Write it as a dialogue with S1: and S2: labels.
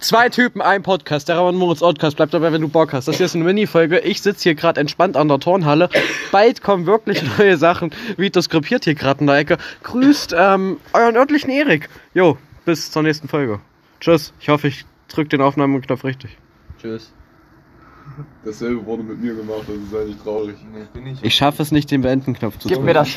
S1: Zwei Typen, ein Podcast. Der Ramon Moritz Podcast. Bleib dabei, wenn du Bock hast. Das hier ist eine Mini-Folge. Ich sitze hier gerade entspannt an der Turnhalle. Bald kommen wirklich neue Sachen. Vito skripiert hier gerade in der Ecke. Grüßt ähm, euren örtlichen Erik. Jo, bis zur nächsten Folge. Tschüss. Ich hoffe, ich drück den Aufnahmeknopf richtig.
S2: Tschüss.
S3: Dasselbe wurde mit mir gemacht, also das ist eigentlich traurig.
S2: Nee, bin ich.
S1: Ich schaffe es nicht, den Beenden-Knopf zu
S2: Gib mir das Scheiß.